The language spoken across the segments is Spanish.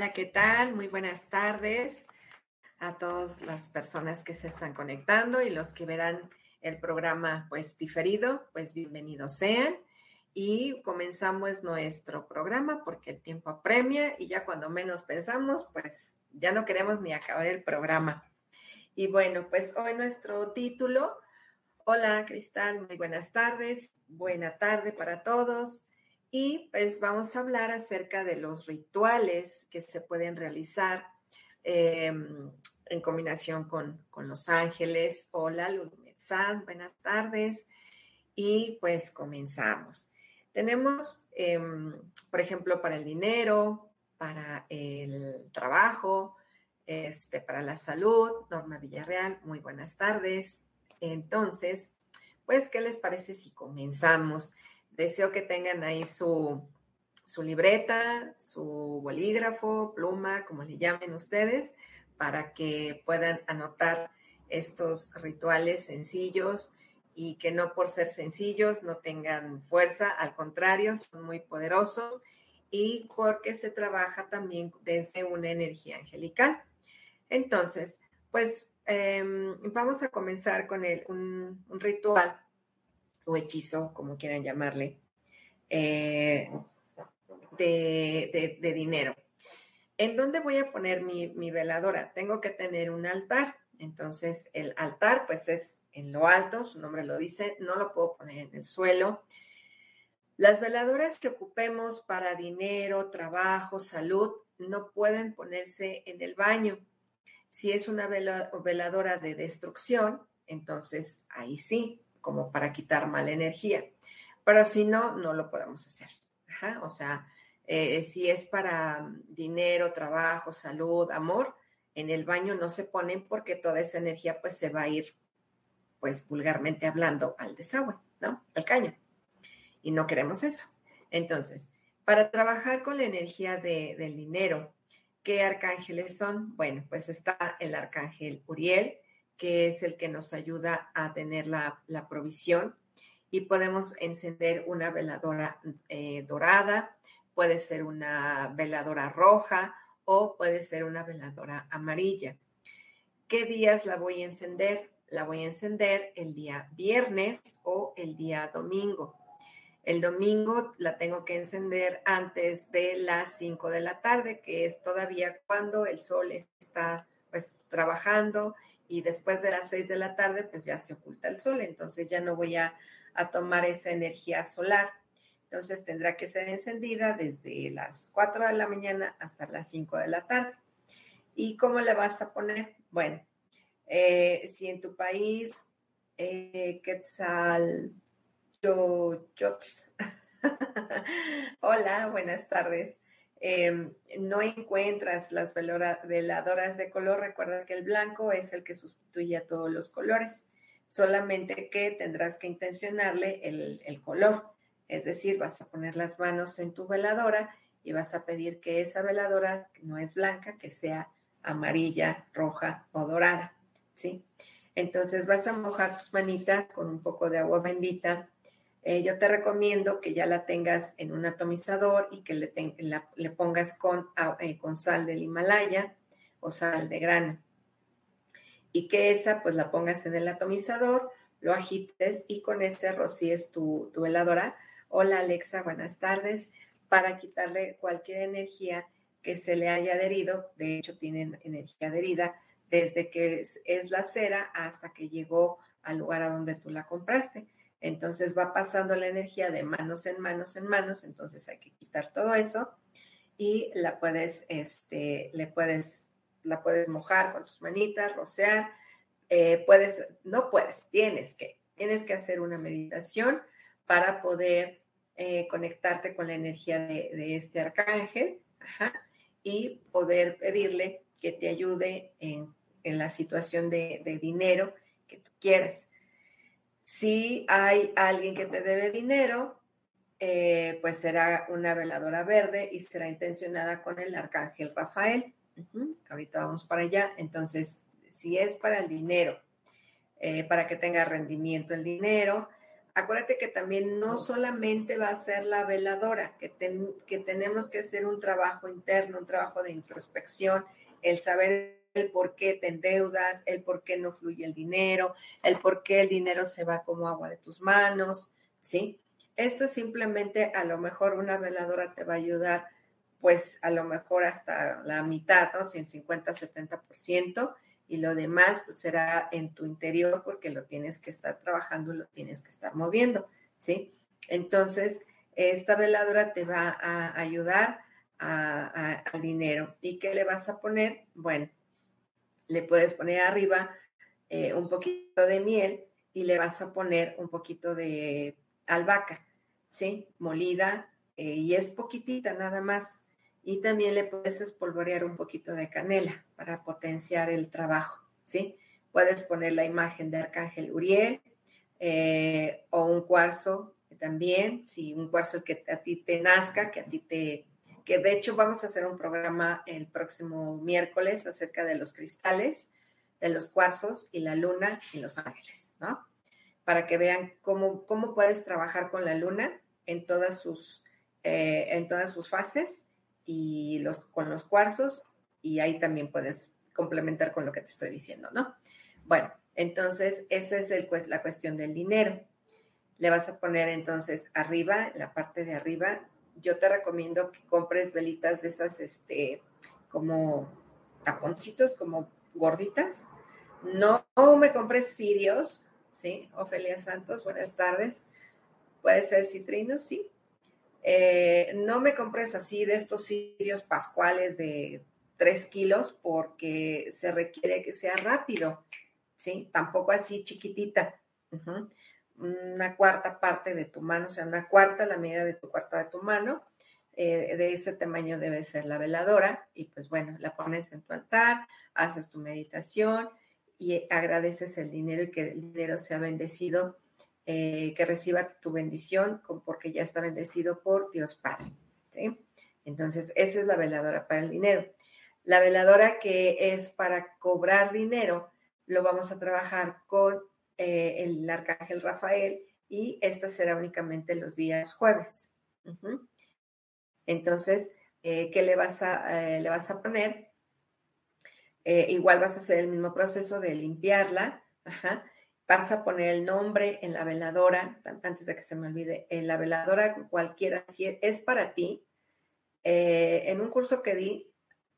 Hola, ¿qué tal? Muy buenas tardes a todas las personas que se están conectando y los que verán el programa pues diferido, pues bienvenidos sean. Y comenzamos nuestro programa porque el tiempo apremia y ya cuando menos pensamos, pues ya no queremos ni acabar el programa. Y bueno, pues hoy nuestro título, hola Cristal, muy buenas tardes, buena tarde para todos. Y pues vamos a hablar acerca de los rituales que se pueden realizar em, en combinación con, los ángeles. Hola, Lulumetzán, buenas tardes. Y pues comenzamos. Tenemos, em, por ejemplo, para el dinero, para el trabajo, este, para la salud, Norma Villarreal, muy buenas tardes. Entonces, pues, ¿qué les parece si comenzamos? Deseo que tengan ahí su, libreta, su bolígrafo, pluma, como le llamen ustedes, para que puedan anotar estos rituales sencillos y que no por ser sencillos no tengan fuerza, al contrario, son muy poderosos y porque se trabaja también desde una energía angelical. Entonces, pues em, vamos a comenzar con el, un ritual o hechizo, como quieran llamarle, eh, de, dinero. ¿En dónde voy a poner mi, mi, veladora? Tengo que tener un altar. Entonces, el altar, pues es en lo alto, su nombre lo dice, no lo puedo poner en el suelo. Las veladoras que ocupemos para dinero, trabajo, salud, no pueden ponerse en el baño. Si es una veladora de destrucción, entonces ahí sí, como para quitar mala energía. Pero si no, no lo podemos hacer. o sea, eh, si es para dinero, trabajo, salud, amor, en el baño no se ponen porque toda esa energía pues se va a ir, pues vulgarmente hablando, al desagüe, ¿no? Al caño. Y no queremos eso. Entonces, para trabajar con la energía del dinero, ¿qué arcángeles son? Bueno, pues está el arcángel Uriel, que es el que nos ayuda a tener la, provisión y podemos encender una veladora eh, dorada, puede ser una veladora roja o puede ser una veladora amarilla. ¿Qué días la voy a encender? La voy a encender el día viernes o el día domingo. El domingo la tengo que encender antes de las 5 de la tarde, que es todavía cuando el sol está pues trabajando y después de las 6 de la tarde pues ya se oculta el sol, entonces ya no voy a, tomar esa energía solar. entonces tendrá que ser encendida desde las 4 de la mañana hasta las 5 de la tarde. ¿Y cómo le vas a poner? Bueno, eh, si en tu país eh, Quetzal, yo, Hola, buenas tardes. Em, no encuentras las veladoras de color, recuerda que el blanco es el que sustituye a todos los colores, solamente que tendrás que intencionarle el, el color, es decir, vas a poner las manos en tu veladora y vas a pedir que esa veladora no es blanca, que sea amarilla, roja o dorada, ¿sí? Entonces vas a mojar tus manitas con un poco de agua bendita eh, yo te recomiendo que ya la tengas en un atomizador y que le, le pongas con, eh, con sal del Himalaya o sal de grano. Y que esa pues la pongas en el atomizador, lo agites y con este rocíes tu, tu veladora. Hola Alexa, buenas tardes. Para quitarle cualquier energía que se le haya adherido, de hecho tienen energía adherida desde que es la cera hasta que llegó al lugar a donde tú la compraste. Entonces va pasando la energía de manos en manos en manos, entonces hay que quitar todo eso y la puedes, este, le puedes, la puedes mojar con tus manitas, rocear, eh, puedes, no puedes, tienes que, tienes que hacer una meditación para poder eh, conectarte con la energía de, este arcángel y poder pedirle que te ayude en, la situación de, de dinero que tú quieras. Si hay alguien que te debe dinero, eh, pues será una veladora verde y será intencionada con el arcángel Rafael. Ahorita vamos para allá. Entonces, si es para el dinero, eh, para que tenga rendimiento el dinero, acuérdate que también no solamente va a ser la veladora, que, que tenemos que hacer un trabajo interno, un trabajo de introspección, el saber el por qué te endeudas, el por qué no fluye el dinero, el por qué el dinero se va como agua de tus manos, ¿sí? Esto simplemente a lo mejor una veladora te va a ayudar, pues a lo mejor hasta la mitad, ¿no? Si en 50, 70%, y lo demás pues será en tu interior porque lo tienes que estar trabajando, lo tienes que estar moviendo, ¿sí? Entonces, esta veladora te va a ayudar al dinero. ¿Y qué le vas a poner? Bueno, le puedes poner arriba eh, un poquito de miel y le vas a poner un poquito de albahaca, ¿sí? Molida eh, y es poquitita nada más. Y también le puedes espolvorear un poquito de canela para potenciar el trabajo, ¿sí? Puedes poner la imagen de Arcángel Uriel eh, o un cuarzo también, sí, un cuarzo que a ti te nazca, que a ti te, que de hecho vamos a hacer un programa el próximo miércoles acerca de los cristales, de los cuarzos y la luna y los ángeles, ¿no? Para que vean cómo, cómo puedes trabajar con la luna en todas sus, eh, en todas sus fases y los, con los cuarzos y ahí también puedes complementar con lo que te estoy diciendo, ¿no? Bueno, entonces esa es la cuestión del dinero. Le vas a poner entonces arriba, la parte de arriba, yo te recomiendo que compres velitas de esas, este, como taponcitos, como gorditas. No, me compres cirios, ¿sí? Ofelia Santos, buenas tardes. Puede ser citrinos, sí. Eh, no me compres así de estos cirios pascuales de 3 kilos porque se requiere que sea rápido, ¿sí? Tampoco así chiquitita una cuarta parte de tu mano, o sea, una cuarta, la medida de tu cuarta de tu mano. Eh, de ese tamaño debe ser la veladora y pues bueno, la pones en tu altar, haces tu meditación y agradeces el dinero y que el dinero sea bendecido, eh, que reciba tu bendición porque ya está bendecido por Dios Padre. ¿sí? Entonces, esa es la veladora para el dinero. La veladora que es para cobrar dinero, lo vamos a trabajar con eh, el arcángel Rafael y esta será únicamente los días jueves. Entonces, eh, ¿qué le vas a, eh, le vas a poner? igual vas a hacer el mismo proceso de limpiarla. Vas a poner el nombre en la veladora, antes de que se me olvide, en la veladora cualquiera, si es para ti. en un curso que di,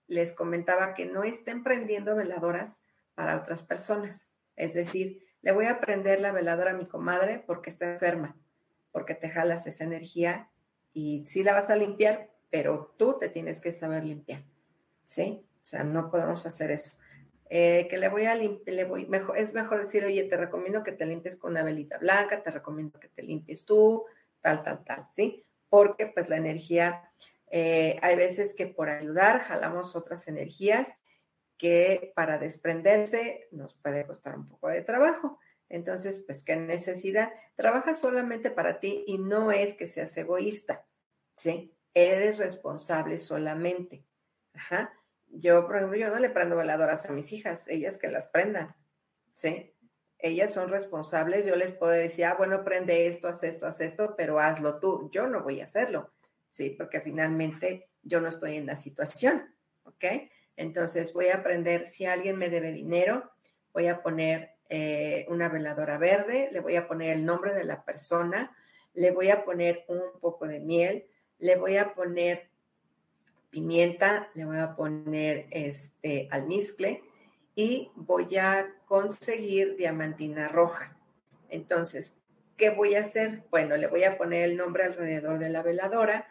les comentaba que no estén prendiendo veladoras para otras personas. Es decir, le voy a prender la veladora a mi comadre porque está enferma, porque te jalas esa energía y sí la vas a limpiar, pero tú te tienes que saber limpiar, ¿sí? O sea, no podemos hacer eso. Eh, que le voy a limpiar, le voy, mejor, es mejor decir, oye, te recomiendo que te limpies con una velita blanca, te recomiendo que te limpies tú, tal, tal, tal, ¿sí? Porque pues la energía, eh, hay veces que por ayudar jalamos otras energías que para desprenderse nos puede costar un poco de trabajo. Entonces, pues, ¿qué necesidad? Trabaja solamente para ti y no es que seas egoísta, ¿sí? Eres responsable solamente. Ajá. Yo, por ejemplo, yo no le prendo veladoras a mis hijas, ellas que las prendan, ¿sí? Ellas son responsables, yo les puedo decir, ah, bueno, prende esto, haz esto, haz esto, pero hazlo tú. Yo no voy a hacerlo, ¿sí? Porque finalmente yo no estoy en la situación, ¿ok? Entonces voy a aprender, si alguien me debe dinero, voy a poner eh, una veladora verde, le voy a poner el nombre de la persona, le voy a poner un poco de miel, le voy a poner pimienta, le voy a poner este almizcle y voy a conseguir diamantina roja. Entonces, ¿qué voy a hacer? Bueno, le voy a poner el nombre alrededor de la veladora.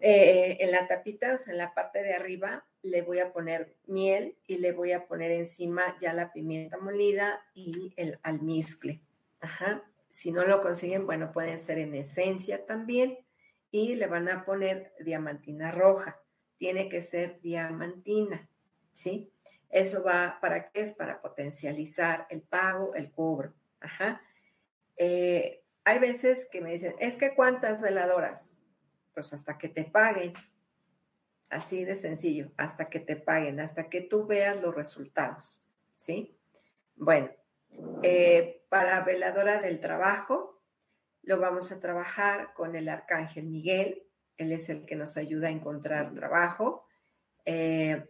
Eh, en la tapita, o sea, en la parte de arriba, le voy a poner miel y le voy a poner encima ya la pimienta molida y el almizcle. Ajá. Si no lo consiguen, bueno, pueden ser en esencia también y le van a poner diamantina roja. Tiene que ser diamantina, ¿sí? Eso va, ¿para qué es? Para potencializar el pago, el cobro. Ajá. Eh, hay veces que me dicen, es que cuántas veladoras, pues hasta que te paguen. Así de sencillo, hasta que te paguen, hasta que tú veas los resultados, ¿sí? Bueno, eh, para veladora del trabajo, lo vamos a trabajar con el arcángel Miguel, él es el que nos ayuda a encontrar trabajo, eh,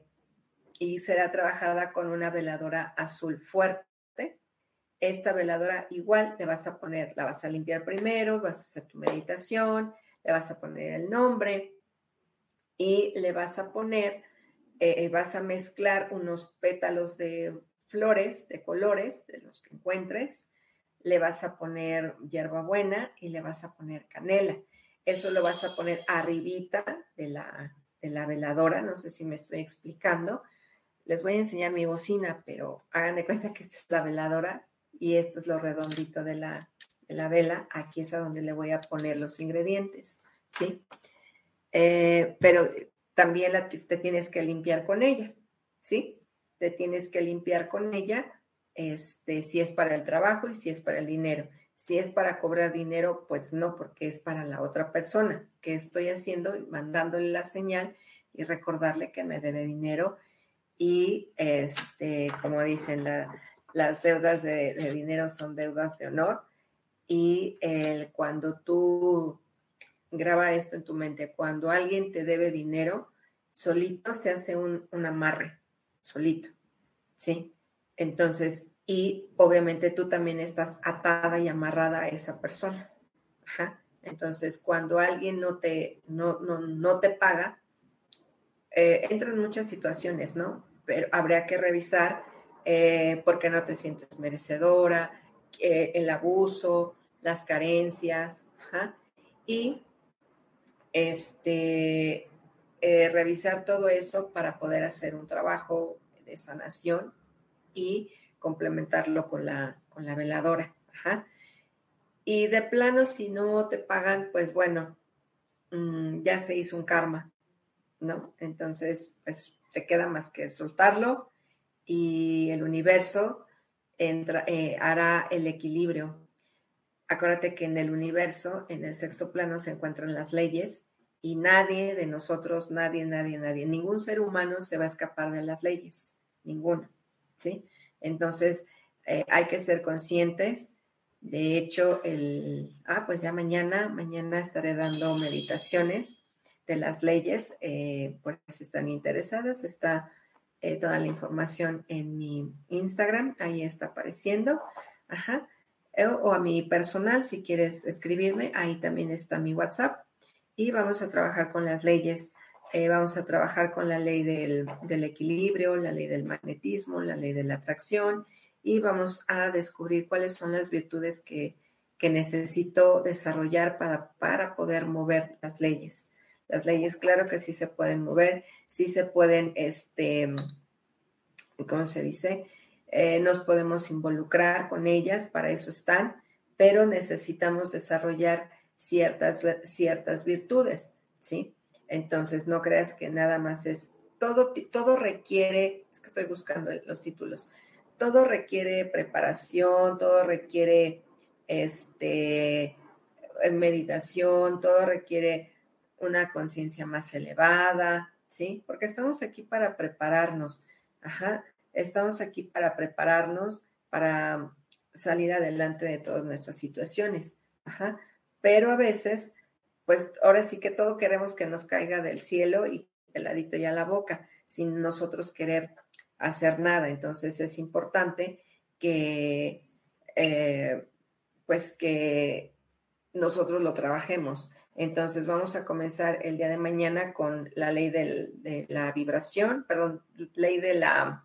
y será trabajada con una veladora azul fuerte. Esta veladora igual le vas a poner, la vas a limpiar primero, vas a hacer tu meditación, le vas a poner el nombre, y le vas a poner, eh, vas a mezclar unos pétalos de flores, de colores, de los que encuentres, le vas a poner hierbabuena y le vas a poner canela. Eso lo vas a poner arribita de la, de la veladora, no sé si me estoy explicando. Les voy a enseñar mi bocina, pero hagan de cuenta que esta es la veladora y esto es lo redondito de la, de la vela. Aquí es a donde le voy a poner los ingredientes, ¿sí? Eh, pero también te tienes que limpiar con ella, ¿sí? Te tienes que limpiar con ella este, si es para el trabajo y si es para el dinero. Si es para cobrar dinero, pues no, porque es para la otra persona. ¿Qué estoy haciendo? Mandándole la señal y recordarle que me debe dinero. Y, este, como dicen, las deudas de, dinero son deudas de honor. Y el, cuando tú graba esto en tu mente. Cuando alguien te debe dinero, solito se hace un, amarre, solito, ¿sí? Entonces, y obviamente tú también estás atada y amarrada a esa persona. Entonces, cuando alguien no te, no, no, te paga, eh, entran muchas situaciones, ¿no? Pero habría que revisar eh, por qué no te sientes merecedora, eh, el abuso, las carencias, y este, eh, revisar todo eso para poder hacer un trabajo de sanación y complementarlo con la, con la veladora. Y de plano, si no te pagan, pues bueno, mm, ya se hizo un karma, ¿no? Entonces, pues te queda más que soltarlo y el universo entra, eh, hará el equilibrio Acuérdate que en el universo, en el sexto plano, se encuentran las leyes y nadie de nosotros, nadie, nadie, nadie, ningún ser humano se va a escapar de las leyes, ninguno, ¿sí? Entonces, eh, hay que ser conscientes. De hecho, el, ah, pues ya mañana, mañana estaré dando meditaciones de las leyes, eh, por si están interesadas, está eh, toda la información en mi Instagram, ahí está apareciendo. Ajá. O a mi personal, si quieres escribirme, ahí también está mi WhatsApp. Y vamos a trabajar con las leyes, eh, vamos a trabajar con la ley del, equilibrio, la ley del magnetismo, la ley de la atracción y vamos a descubrir cuáles son las virtudes que, que necesito desarrollar para, para poder mover las leyes. Las leyes, claro que sí se pueden mover, sí se pueden, este, ¿cómo se dice? Eh, nos podemos involucrar con ellas, para eso están, pero necesitamos desarrollar ciertas, ciertas virtudes, ¿sí? Entonces, no creas que nada más es, todo, todo requiere, es que estoy buscando los títulos, todo requiere preparación, todo requiere este, meditación, todo requiere una conciencia más elevada, ¿sí? Porque estamos aquí para prepararnos, ajá, estamos aquí para prepararnos para salir adelante de todas nuestras situaciones, pero a veces, pues ahora sí que todo queremos que nos caiga del cielo y ladito ya la boca, sin nosotros querer hacer nada. Entonces es importante que, eh, pues que nosotros lo trabajemos. Entonces vamos a comenzar el día de mañana con la ley de la vibración, perdón, ley de la,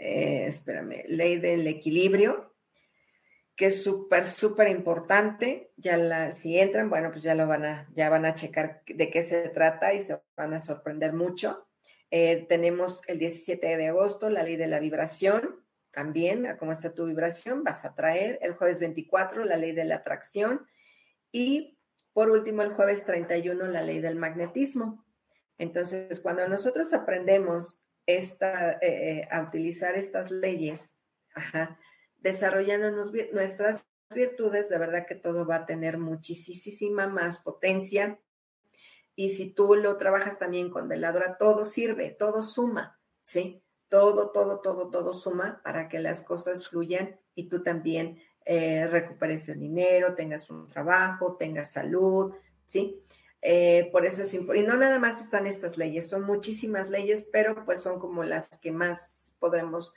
eh, espérame, ley del equilibrio, que es súper, súper importante. Ya la, si entran, bueno, pues ya lo van a, ya van a checar de qué se trata y se van a sorprender mucho. Eh, tenemos el 17 de agosto la ley de la vibración, también, a cómo está tu vibración, vas a traer. El jueves 24 la ley de la atracción y por último, el jueves 31, la ley del magnetismo. Entonces, cuando nosotros aprendemos eh, eh, a utilizar estas leyes, ajá, desarrollándonos nuestras virtudes, de verdad que todo va a tener muchísima más potencia. Y si tú lo trabajas también con veladora, todo sirve, todo suma, ¿sí? Todo, todo, todo, todo suma para que las cosas fluyan y tú también eh, recuperes el dinero, tengas un trabajo, tengas salud, ¿sí? Eh, por eso es importante. Y no nada más están estas leyes, son muchísimas leyes, pero pues son como las que más podremos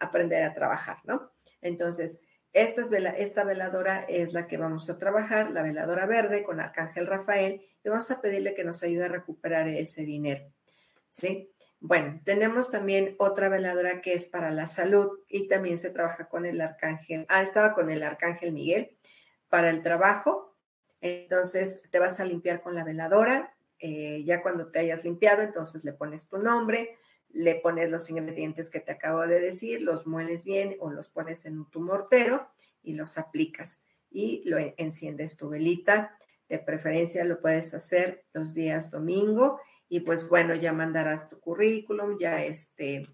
aprender a trabajar, ¿no? Entonces, esta, esta veladora es la que vamos a trabajar, la veladora verde con Arcángel Rafael, y vamos a pedirle que nos ayude a recuperar ese dinero, ¿sí? Bueno, tenemos también otra veladora que es para la salud y también se trabaja con el arcángel. Ah, estaba con el arcángel Miguel para el trabajo. Entonces te vas a limpiar con la veladora. Eh, ya cuando te hayas limpiado, entonces le pones tu nombre, le pones los ingredientes que te acabo de decir, los mueles bien o los pones en tu mortero y los aplicas y lo enciendes tu velita. De preferencia lo puedes hacer los días domingo y pues bueno, ya mandarás tu currículum, ya este,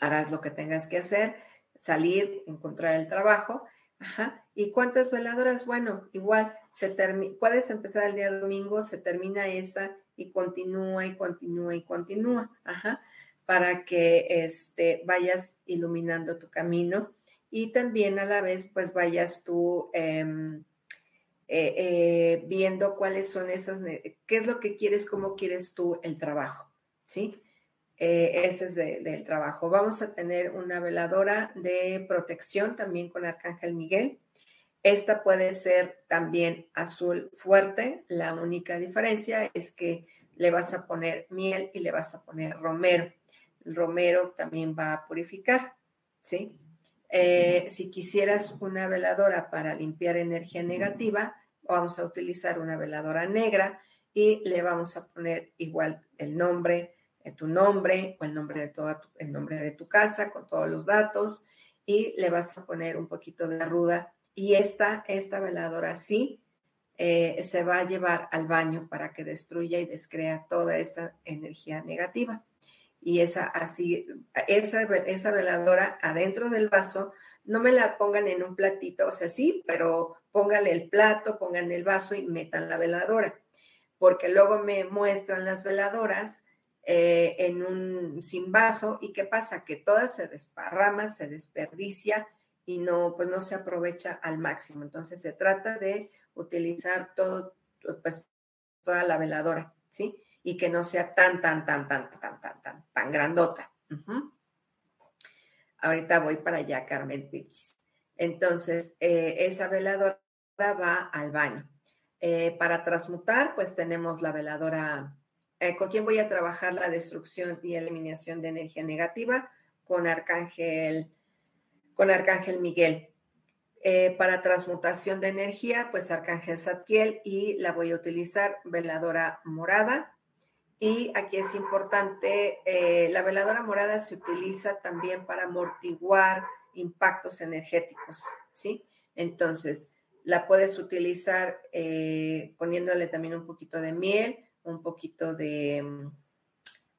harás lo que tengas que hacer, salir, encontrar el trabajo. Ajá. ¿Y cuántas veladoras? Bueno, igual se puedes empezar el día domingo, se termina esa y continúa y continúa y continúa. Ajá. Para que este, vayas iluminando tu camino y también a la vez pues vayas tú em, eh, eh, viendo cuáles son esas, qué es lo que quieres, cómo quieres tú el trabajo, ¿sí? Eh, ese es del trabajo. Vamos a tener una veladora de protección también con Arcángel Miguel. Esta puede ser también azul fuerte. La única diferencia es que le vas a poner miel y le vas a poner romero. El romero también va a purificar, ¿sí? Eh, si quisieras una veladora para limpiar energía negativa, vamos a utilizar una veladora negra y le vamos a poner igual el nombre, tu nombre o el nombre de toda tu, el nombre de tu casa con todos los datos y le vas a poner un poquito de ruda y esta, esta veladora sí eh, se va a llevar al baño para que destruya y descrea toda esa energía negativa. Y esa así, esa, esa veladora adentro del vaso, no me la pongan en un platito, o sea, sí, pero póngale el plato, pongan el vaso y metan la veladora, porque luego me muestran las veladoras eh, en un sin vaso y qué pasa, que toda se desparrama, se desperdicia y no, pues no se aprovecha al máximo. Entonces se trata de utilizar todo, pues toda la veladora, ¿sí? y que no sea tan, tan, tan, tan, tan, tan, tan, tan grandota. Ahorita voy para allá, Carmen Piquis. Entonces, eh, esa veladora va al baño. Eh, para transmutar, pues tenemos la veladora, eh, con quien voy a trabajar la destrucción y eliminación de energía negativa, con Arcángel, con Arcángel Miguel. Eh, para transmutación de energía, pues Arcángel Satkiel y la voy a utilizar veladora morada. Y aquí es importante, eh, la veladora morada se utiliza también para amortiguar impactos energéticos, ¿sí? Entonces, la puedes utilizar poniéndole también un poquito de miel, un poquito de,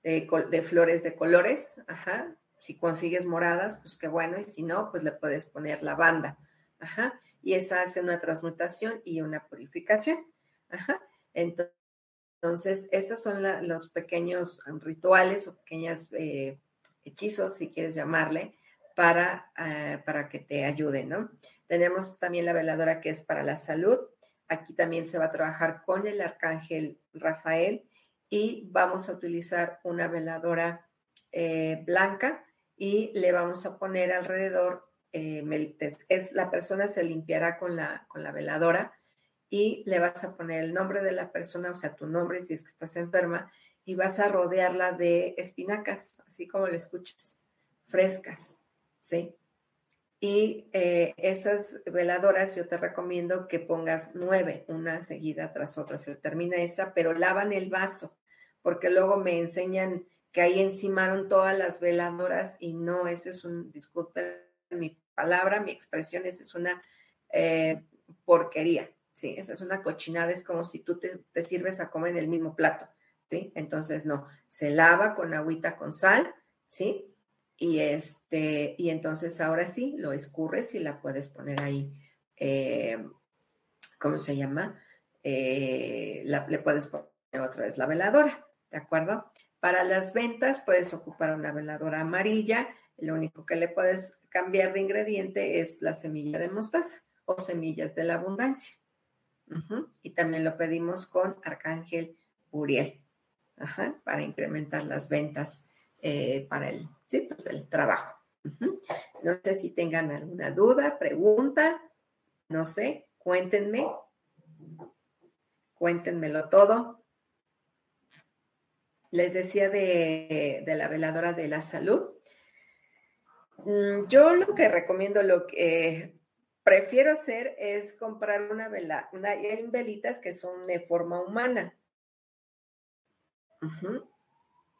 de, flores de colores, ajá. Si consigues moradas, pues qué bueno, y si no, pues le puedes poner lavanda, ajá. Y esa hace una transmutación y una purificación, ajá. Entonces, estos son los pequeños rituales o pequeños eh, hechizos, si quieres llamarle, para, eh, para que te ayuden, ¿no? Tenemos también la veladora que es para la salud. Aquí también se va a trabajar con el arcángel Rafael y vamos a utilizar una veladora eh, blanca y le vamos a poner alrededor, eh, es, la persona se limpiará con la, con la veladora y le vas a poner el nombre de la persona, o sea, tu nombre si es que estás enferma, y vas a rodearla de espinacas, así como lo escuchas, frescas, ¿sí? Y eh, esas veladoras yo te recomiendo que pongas nueve, una seguida tras otra. Se termina esa, pero lavan el vaso, porque luego me enseñan que ahí encimaron todas las veladoras y no, ese es un, disculpen mi palabra, mi expresión, esa es una eh, porquería, ¿sí? Esa es una cochinada, es como si tú te, sirves a comer en el mismo plato, ¿sí? Entonces, no, se lava con agüita con sal, ¿sí? Y, este, y entonces ahora sí, lo escurres y la puedes poner ahí, eh, ¿cómo se llama? Eh, le puedes poner otra vez la veladora, ¿de acuerdo? Para las ventas puedes ocupar una veladora amarilla, lo único que le puedes cambiar de ingrediente es la semilla de mostaza o semillas de la abundancia. Y también lo pedimos con Arcángel Uriel, para incrementar las ventas eh, para el, pues, trabajo. No sé si tengan alguna duda, pregunta, no sé, cuéntenme, cuéntenmelo todo. Les decía de, la veladora de la salud. Mm, yo lo que recomiendo, lo que prefiero hacer es comprar una vela, una, hay velitas que son de forma humana.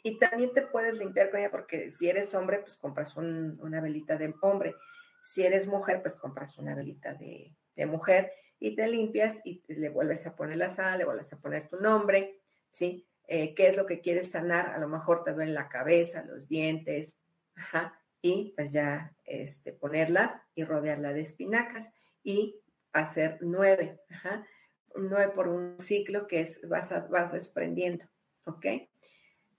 Y también te puedes limpiar con ella porque si eres hombre, pues compras una velita de hombre. Si eres mujer, pues compras una velita de, mujer y te limpias y le vuelves a poner la sal, le vuelves a poner tu nombre, ¿sí? Eh, ¿Qué es lo que quieres sanar? A lo mejor te duele la cabeza, los dientes, ajá, y pues ya este, ponerla y rodearla de espinacas y hacer nueve, ajá, nueve por un ciclo que es, vas, vas desprendiendo, ¿ok?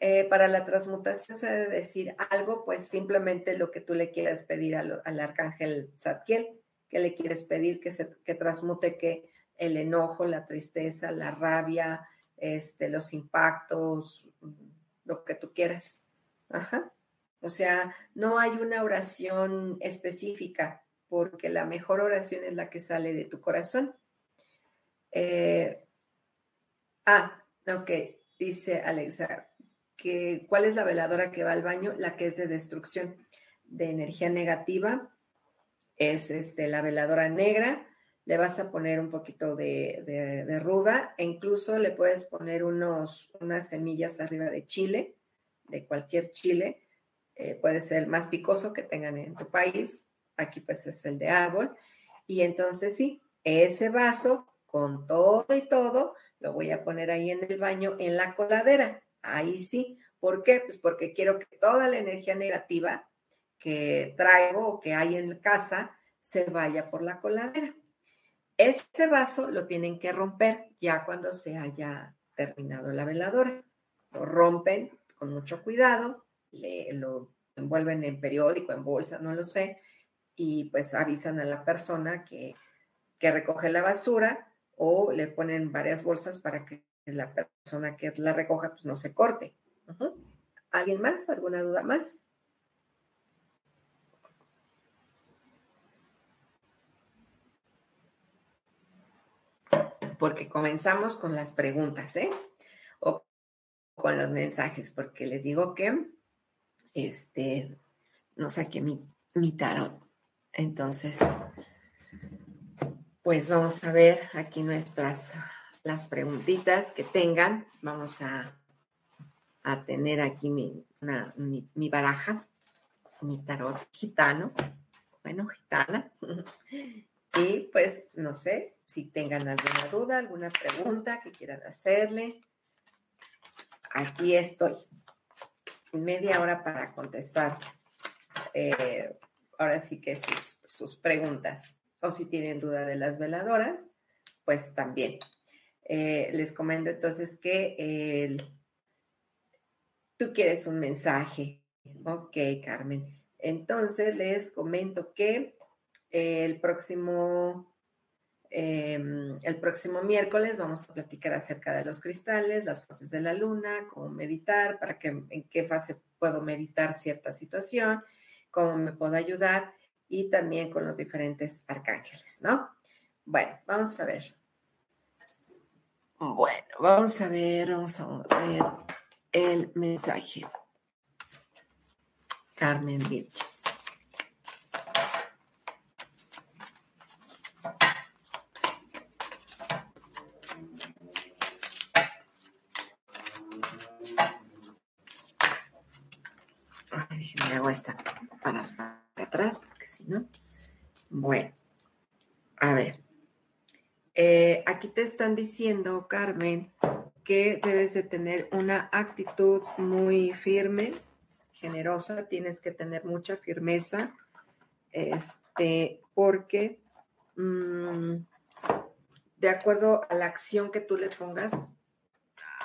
Eh, para la transmutación se debe decir algo, pues simplemente lo que tú le quieras pedir al, arcángel Zadkiel, que le quieres pedir que, se, que transmute que el enojo, la tristeza, la rabia, este, los impactos, lo que tú quieras. Ajá. O sea, no hay una oración específica, porque la mejor oración es la que sale de tu corazón. Eh, ah, ok, dice Alexa, cuál es la veladora que va al baño, la que es de destrucción de energía negativa, es este, la veladora negra, le vas a poner un poquito de, ruda e incluso le puedes poner unos, unas semillas arriba de chile, de cualquier chile, eh, puede ser el más picoso que tengan en tu país, aquí pues es el de árbol, y entonces sí, ese vaso con todo y todo, lo voy a poner ahí en el baño, en la coladera, Ahí sí. ¿Por qué? Pues porque quiero que toda la energía negativa que traigo o que hay en casa se vaya por la coladera. Ese vaso lo tienen que romper ya cuando se haya terminado la veladora. Lo rompen con mucho cuidado, le, lo envuelven en periódico, en bolsa, no lo sé, y pues avisan a la persona que, que recoge la basura o le ponen varias bolsas para que la persona que la recoja pues no se corte. ¿Alguien más? ¿Alguna duda más? Porque comenzamos con las preguntas, ¿eh? O con los mensajes, porque les digo que este no saqué mi, mi tarot. Entonces, pues vamos a ver aquí nuestras las preguntitas que tengan. Vamos a, a tener aquí mi, mi, baraja, mi tarot gitano, bueno, gitana. Y pues no sé si tengan alguna duda, alguna pregunta que quieran hacerle. Aquí estoy. Media hora para contestar. Eh, ahora sí que sus, sus preguntas. O si tienen duda de las veladoras, pues también. Eh, les comento entonces que tú quieres un mensaje. Ok, Carmen. Entonces les comento que el próximo, em, el próximo miércoles vamos a platicar acerca de los cristales, las fases de la luna, cómo meditar, para que en qué fase puedo meditar cierta situación, cómo me puedo ayudar y también con los diferentes arcángeles, ¿no? Bueno, vamos a ver. Bueno, vamos a ver, vamos a ver el mensaje. Carmen Vilches. Déjenme hago esta para, para atrás, porque si no. Bueno, a ver. Eh, aquí te están diciendo, Carmen, que debes de tener una actitud muy firme, generosa, tienes que tener mucha firmeza, este, porque mm, de acuerdo a la acción que tú le pongas,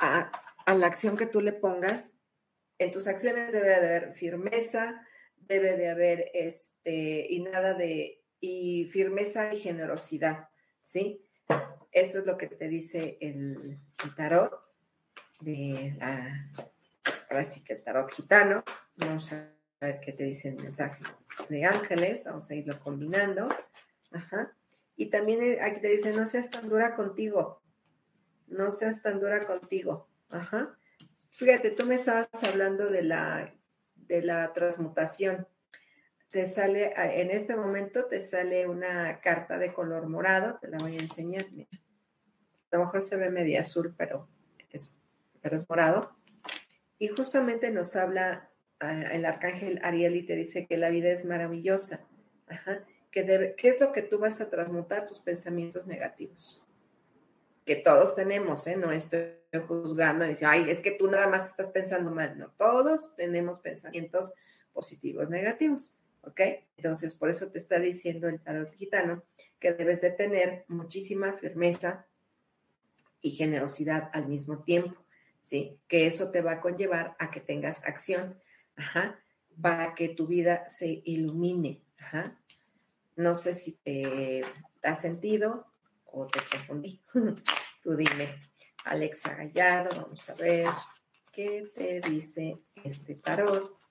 a, a, la acción que tú le pongas, en tus acciones debe de haber firmeza, debe de haber este, y nada de, y firmeza y generosidad, ¿sí? Eso es lo que te dice el, tarot de la, ahora sí que el tarot gitano. Vamos a ver qué te dice el mensaje de ángeles. Vamos a irlo combinando. Ajá. Y también aquí te dice, no seas tan dura contigo. No seas tan dura contigo. Ajá. Fíjate, tú me estabas hablando de la, de la transmutación te sale, en este momento te sale una carta de color morado, te la voy a enseñar. A lo mejor se ve media azul, pero es, pero es morado. Y justamente nos habla ah, el arcángel Ariel y te dice que la vida es maravillosa. Que ¿Qué es lo que tú vas a transmutar? Tus pensamientos negativos. Que todos tenemos, ¿eh? No estoy juzgando dice, ay, es que tú nada más estás pensando mal. No, todos tenemos pensamientos positivos, negativos. ¿Ok? Entonces, por eso te está diciendo el tarot gitano que debes de tener muchísima firmeza y generosidad al mismo tiempo, ¿sí? Que eso te va a conllevar a que tengas acción, ajá, para que tu vida se ilumine, ajá. No sé si te ha sentido o te confundí. Tú dime, Alexa Gallardo, vamos a ver qué te dice este tarot.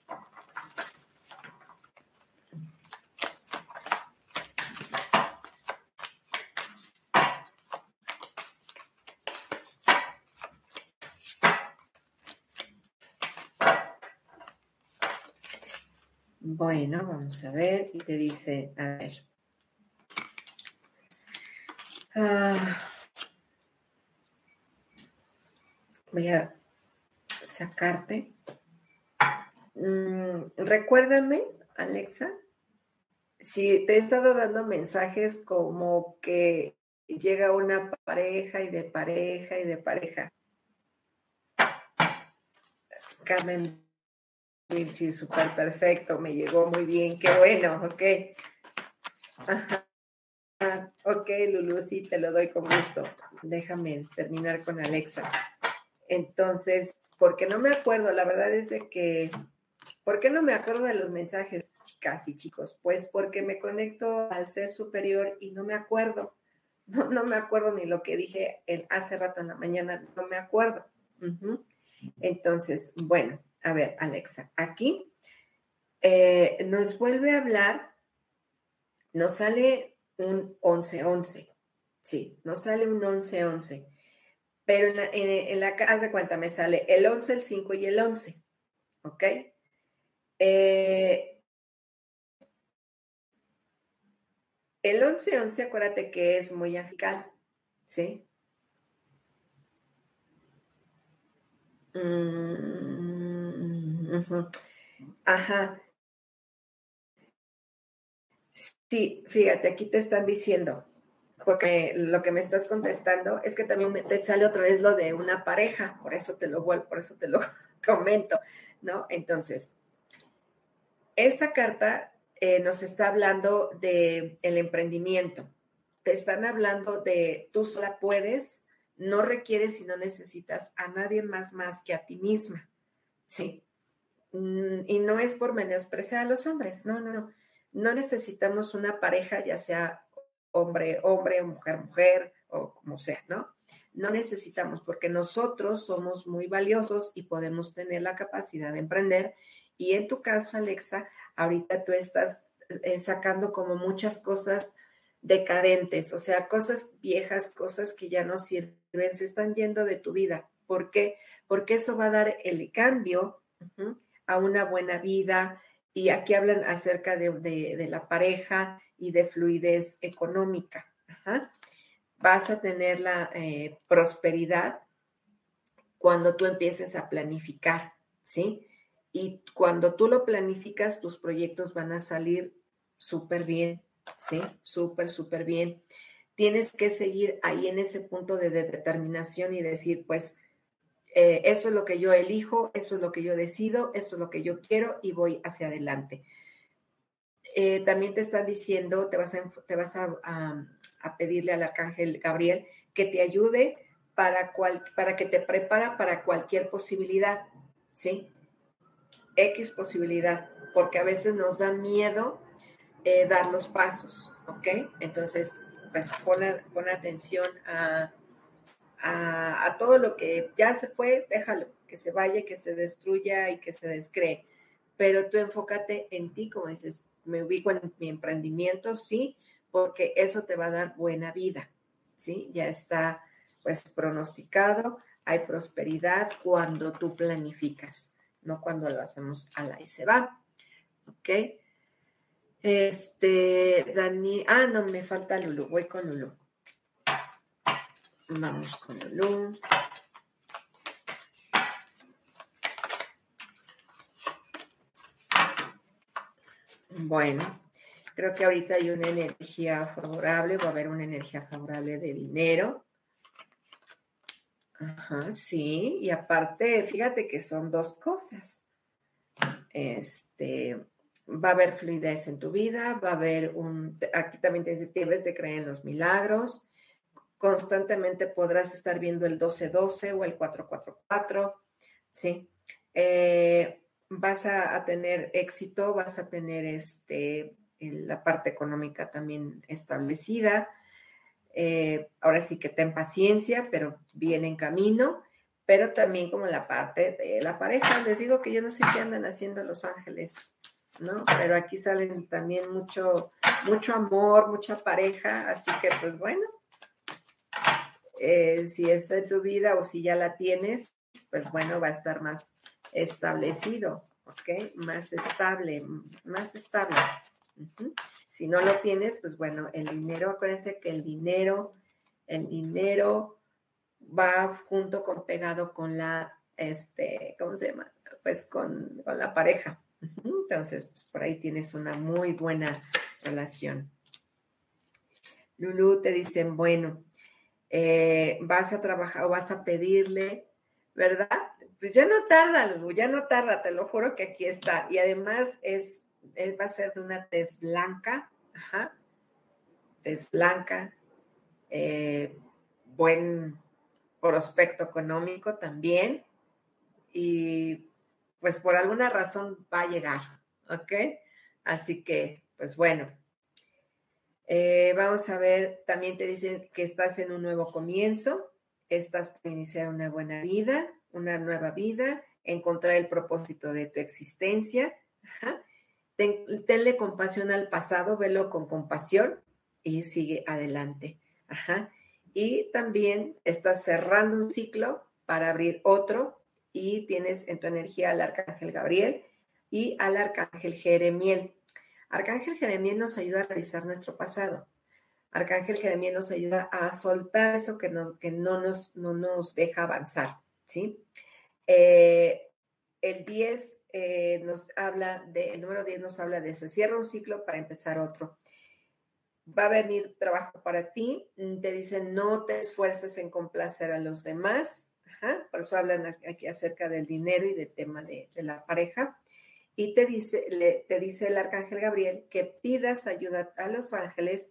Bueno, vamos a ver. Y te dice, a ver. Ah, voy a sacarte. Mm, recuérdame, Alexa, si te he estado dando mensajes como que llega una pareja y de pareja y de pareja. Carmen Sí, súper perfecto, me llegó muy bien, qué bueno, ok. Ok, Lulu, sí, te lo doy con gusto. Déjame terminar con Alexa. Entonces, porque no me acuerdo, la verdad es de que, ¿por qué no me acuerdo de los mensajes, chicas y chicos? Pues porque me conecto al ser superior y no me acuerdo. No, no me acuerdo ni lo que dije el, hace rato en la mañana, no me acuerdo. Entonces, bueno, a ver, Alexa, aquí eh, nos vuelve a hablar, nos sale un 11-11, sí, nos sale un 11-11, pero en la, en, la, haz de cuenta, me sale el 11, el 5 y el 11, ¿ok? Eh, El 11-11, acuérdate que es muy angelical, ¿sí? Mm, Ajá. Sí, fíjate, aquí te están diciendo, porque lo que me estás contestando es que también te sale otra vez lo de una pareja, por eso te lo vuelvo, por eso te lo comento, ¿no? Entonces, esta carta eh, nos está hablando de el emprendimiento. Te están hablando de tú sola puedes, no requieres y no necesitas a nadie más más que a ti misma, ¿sí? Mm, y no es por menospreciar a los hombres, no, no, no no necesitamos una pareja, ya sea hombre, hombre, mujer, mujer, o como sea, ¿no? No necesitamos porque nosotros somos muy valiosos y podemos tener la capacidad de emprender. Y en tu caso, Alexa, ahorita tú estás eh, sacando como muchas cosas decadentes, o sea, cosas viejas, cosas que ya no sirven, se están yendo de tu vida. ¿Por qué? Porque eso va a dar el cambio a una buena vida, y aquí hablan acerca de, la pareja y de fluidez económica. Vas a tener la eh, prosperidad cuando tú empieces a planificar, ¿sí? Y cuando tú lo planificas, tus proyectos van a salir súper bien, ¿sí? Súper, súper bien. Tienes que seguir ahí en ese punto de determinación y decir, pues, eh, eso es lo que yo elijo, esto es lo que yo decido, esto es lo que yo quiero y voy hacia adelante. Eh, también te están diciendo, te vas, a, te vas a, pedirle al arcángel Gabriel que te ayude para, cual, para que te prepara para cualquier posibilidad, ¿sí? X posibilidad, porque a veces nos da miedo eh, dar los pasos, ¿ok? Entonces, pues pon atención a, a, todo lo que ya se fue, déjalo, que se vaya, que se destruya y que se descree. Pero tú enfócate en ti, como dices, me ubico en mi emprendimiento, sí, porque eso te va a dar buena vida, ¿sí? Ya está, pues, pronosticado, hay prosperidad cuando tú planificas, no cuando lo hacemos a la y se va, ¿ok? Este, Dani, ah, no, me falta Lulu, voy con Lulu. Vamos con Lulu. Bueno, creo que ahorita hay una energía favorable, va a haber una energía favorable de dinero. Ajá, sí, y aparte, fíjate que son dos cosas. Este, va a haber fluidez en tu vida, va a haber un, aquí también te debes de creer en los milagros, constantemente podrás estar viendo el 1212 o el 444, ¿sí? Eh, vas a, tener éxito, vas a tener este, la parte económica también establecida. Eh, ahora sí que ten paciencia, pero viene en camino, pero también como la parte de la pareja. Les digo que yo no sé qué andan haciendo los ángeles, ¿no? Pero aquí salen también mucho, mucho amor, mucha pareja, así que pues bueno, eh, si está en tu vida o si ya la tienes, pues bueno, va a estar más establecido, ¿ok? Más estable, más estable. Si no lo tienes, pues bueno, el dinero, acuérdense que el dinero, el dinero va junto con pegado con la, este, ¿cómo se llama? Pues con, con la pareja. Entonces, pues por ahí tienes una muy buena relación. Lulu te dicen, bueno, eh, vas a trabajar o vas a pedirle, ¿verdad? Pues ya no tarda, ya no tarda, te lo juro que aquí está. Y además es, va a ser de una tez blanca, ajá, tez blanca, eh, buen prospecto económico también. Y pues por alguna razón va a llegar, ¿ok? Así que, pues bueno, eh, vamos a ver, también te dicen que estás en un nuevo comienzo, estás por iniciar una buena vida, una nueva vida, encontrar el propósito de tu existencia. tenle compasión al pasado, velo con compasión y sigue adelante. Y también estás cerrando un ciclo para abrir otro y tienes en tu energía al arcángel Gabriel y al arcángel Jeremiel. Arcángel Jeremías nos ayuda a revisar nuestro pasado, Arcángel Jeremías nos ayuda a soltar eso que, que no, nos, no nos deja avanzar, ¿sí? Eh, el 10 eh, nos habla de, el número 10 nos habla de se cierra un ciclo para empezar otro. Va a venir trabajo para ti, te dicen no te esfuerces en complacer a los demás, por eso hablan aquí acerca del dinero y del tema de, la pareja. Y te dice, te dice el arcángel Gabriel que pidas ayuda a los ángeles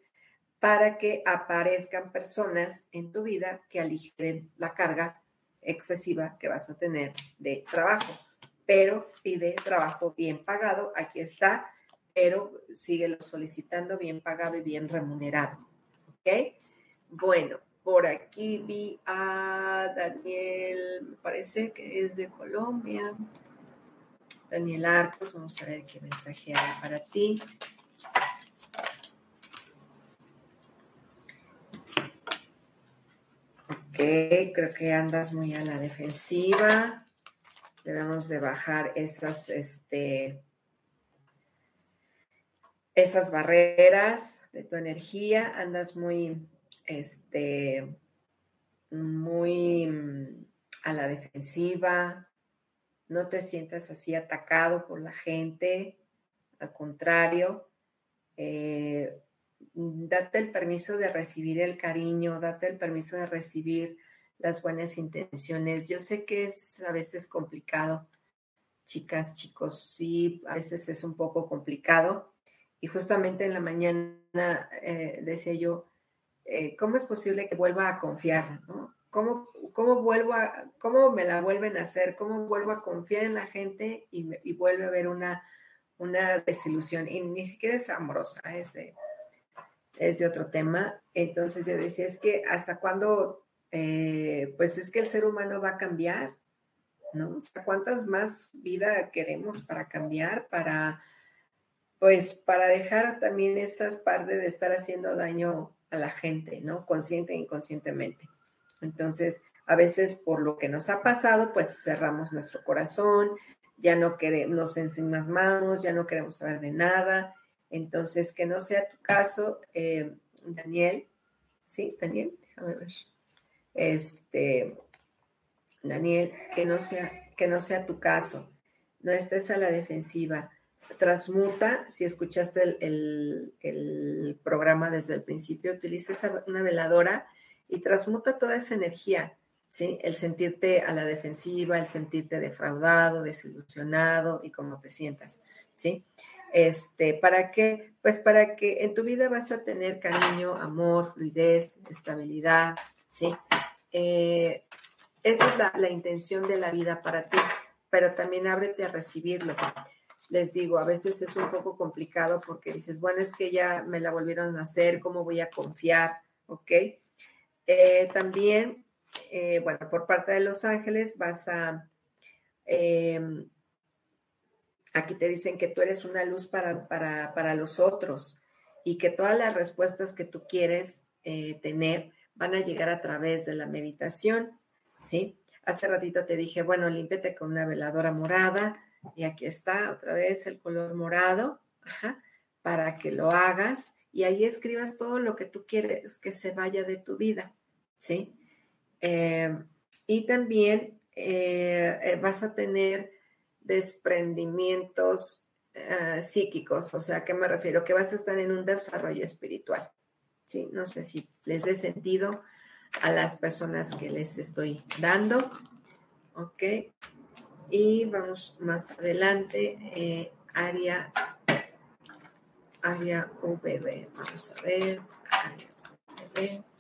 para que aparezcan personas en tu vida que aligeren la carga excesiva que vas a tener de trabajo. Pero pide trabajo bien pagado, aquí está, pero síguelo solicitando bien pagado y bien remunerado. ¿Ok? Bueno, por aquí vi a Daniel, me parece que es de Colombia. Daniel Arcos, vamos a ver qué mensaje hay para ti. Ok, creo que andas muy a la defensiva. Debemos de bajar esas, este, esas barreras de tu energía. Andas muy este, muy a la defensiva, no te sientas así atacado por la gente, al contrario, eh, date el permiso de recibir el cariño, date el permiso de recibir las buenas intenciones. Yo sé que es a veces complicado, chicas, chicos, sí, a veces es un poco complicado. Y justamente en la mañana eh, decía yo, eh, ¿cómo es posible que vuelva a confiar? ¿Cómo, cómo, vuelvo a, ¿Cómo me la vuelven a hacer? ¿Cómo vuelvo a confiar en la gente y, vuelve a haber una, una desilusión? Y ni siquiera es amorosa, es de, es de otro tema. Entonces yo decía, es que hasta cuándo, eh, pues es que el ser humano va a cambiar, ¿no? ¿cuántas más vida queremos para cambiar, para, pues, para dejar también esas partes de estar haciendo daño a la gente, ¿no? Consciente e inconscientemente. Entonces, a veces por lo que nos ha pasado, pues cerramos nuestro corazón, ya no queremos, nos ensimismamos, ya no queremos saber de nada. Entonces, que no sea tu caso, eh, Daniel, ¿sí? Daniel, déjame ver. Este, Daniel, que no sea, que no sea tu caso. No estés a la defensiva transmuta, si escuchaste el, programa desde el principio, utiliza una veladora y transmuta toda esa energía, ¿sí? El sentirte a la defensiva, el sentirte defraudado, desilusionado y cómo te sientas, ¿sí? Este, ¿para qué? Pues para que en tu vida vas a tener cariño, amor, fluidez, estabilidad, ¿sí? Eh, esa es la, la intención de la vida para ti, pero también ábrete a recibirlo les digo, a veces es un poco complicado porque dices, bueno, es que ya me la volvieron a hacer, ¿cómo voy a confiar? ¿Ok? Eh, también, eh, bueno, por parte de Los Ángeles vas a, em, aquí te dicen que tú eres una luz para, para, los otros y que todas las respuestas que tú quieres eh, tener van a llegar a través de la meditación, ¿sí? Hace ratito te dije, bueno, límpiate con una veladora morada, y aquí está otra vez el color morado, para que lo hagas y ahí escribas todo lo que tú quieres que se vaya de tu vida, ¿sí? Em, y también eh, eh, vas a tener desprendimientos eh, psíquicos, o sea, ¿a qué me refiero? Que vas a estar en un desarrollo espiritual, ¿sí? No sé si les dé sentido a las personas que les estoy dando, ¿ok? Y vamos más adelante, eh, área, área VB. Vamos a ver, área VB.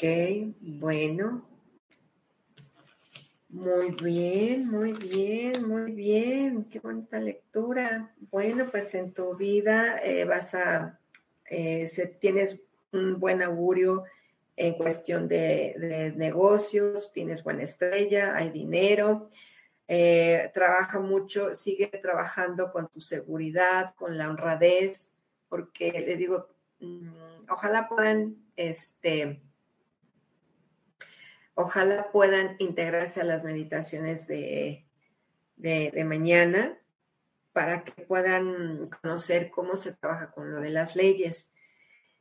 Ok, bueno. Muy bien, muy bien, muy bien. Qué bonita lectura. Bueno, pues en tu vida eh, vas a, eh, se, tienes un buen augurio en cuestión de, negocios, tienes buena estrella, hay dinero, eh, trabaja mucho, sigue trabajando con tu seguridad, con la honradez, porque les digo, mm, ojalá puedan, este, ojalá puedan integrarse a las meditaciones de, de, mañana para que puedan conocer cómo se trabaja con lo de las leyes.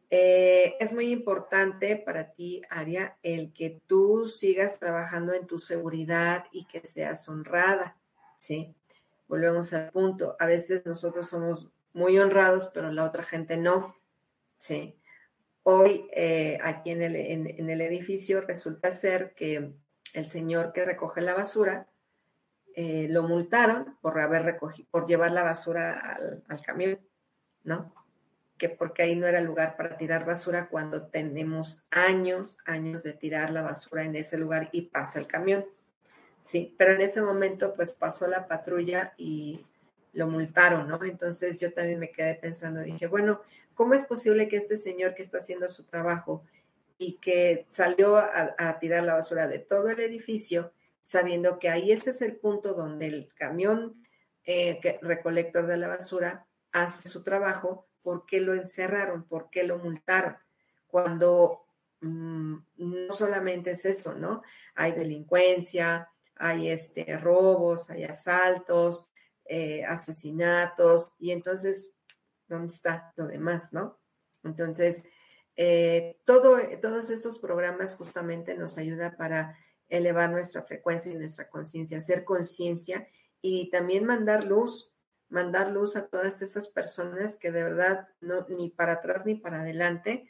Eh, es muy importante para ti, Aria, el que tú sigas trabajando en tu seguridad y que seas honrada, ¿sí? Volvemos al punto. A veces nosotros somos muy honrados, pero la otra gente no, ¿sí? Hoy, eh, aquí en el, edificio, resulta ser que el señor que recoge la basura eh, lo multaron por haber recogido, por llevar la basura al, camión, ¿no? Que porque ahí no era lugar para tirar basura cuando tenemos años, años de tirar la basura en ese lugar y pasa el camión. Sí, pero en ese momento pues pasó la patrulla y lo multaron, ¿no? Entonces yo también me quedé pensando, dije, bueno, ¿cómo es posible que este señor que está haciendo su trabajo y que salió a tirar la basura de todo el edificio, sabiendo que ahí ese es el punto donde el camión eh, recolector de la basura hace su trabajo, ¿por qué lo encerraron? ¿Por qué lo multaron? Cuando mm, no solamente es eso, ¿no? Hay delincuencia, hay este, robos, hay asaltos, eh, asesinatos, y entonces, ¿dónde está lo demás, no? Entonces, eh, todo, todos estos programas justamente nos ayuda para elevar nuestra frecuencia y nuestra conciencia, hacer conciencia y también mandar luz, mandar luz a todas esas personas que de verdad no ni para atrás ni para adelante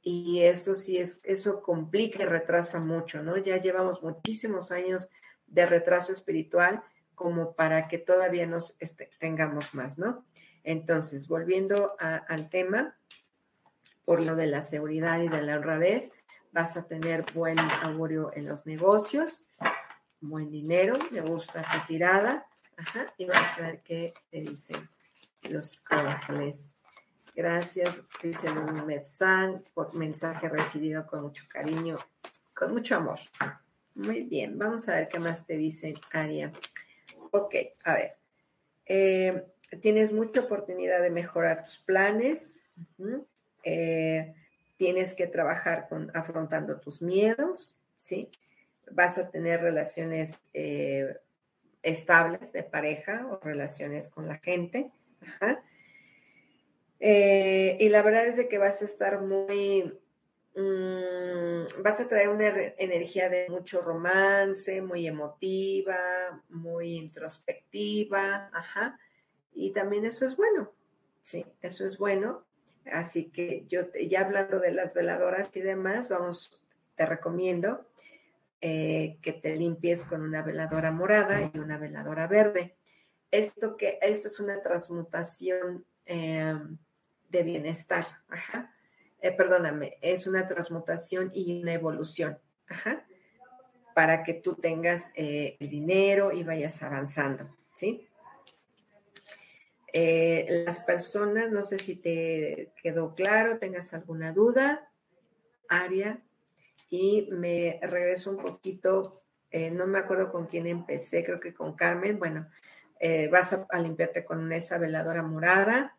y eso sí es eso complica y retrasa mucho, ¿no? Ya llevamos muchísimos años de retraso espiritual como para que todavía nos este, tengamos más, ¿no? Entonces, volviendo al tema, por lo de la seguridad y de la honradez, vas a tener buen augurio en los negocios, buen dinero, me gusta tu tirada. Ajá, y vamos a ver qué te dicen los ángeles. Gracias, dice Metzán, por mensaje recibido con mucho cariño, con mucho amor. Muy bien, vamos a ver qué más te dicen, Aria. Ok, a ver. Eh, tienes mucha oportunidad de mejorar tus planes. eh, tienes que trabajar con afrontando tus miedos, ¿sí? Vas a tener relaciones eh, estables de pareja o relaciones con la gente. Y la verdad es de que vas a estar muy, mm, vas a traer una energía de mucho romance, muy emotiva, muy introspectiva, ajá. Y también eso es bueno, sí, eso es bueno. Así que yo, ya hablando de las veladoras y demás, vamos, te recomiendo eh, que te limpies con una veladora morada y una veladora verde. Esto que esto es una transmutación em, de bienestar, ajá. Eh, perdóname, es una transmutación y una evolución, ajá, para que tú tengas eh, el dinero y vayas avanzando, ¿sí? Eh, las personas, no sé si te quedó claro, tengas alguna duda, Aria, y me regreso un poquito, no me acuerdo con quién empecé, creo que con Carmen, bueno, vas a, limpiarte con esa veladora morada,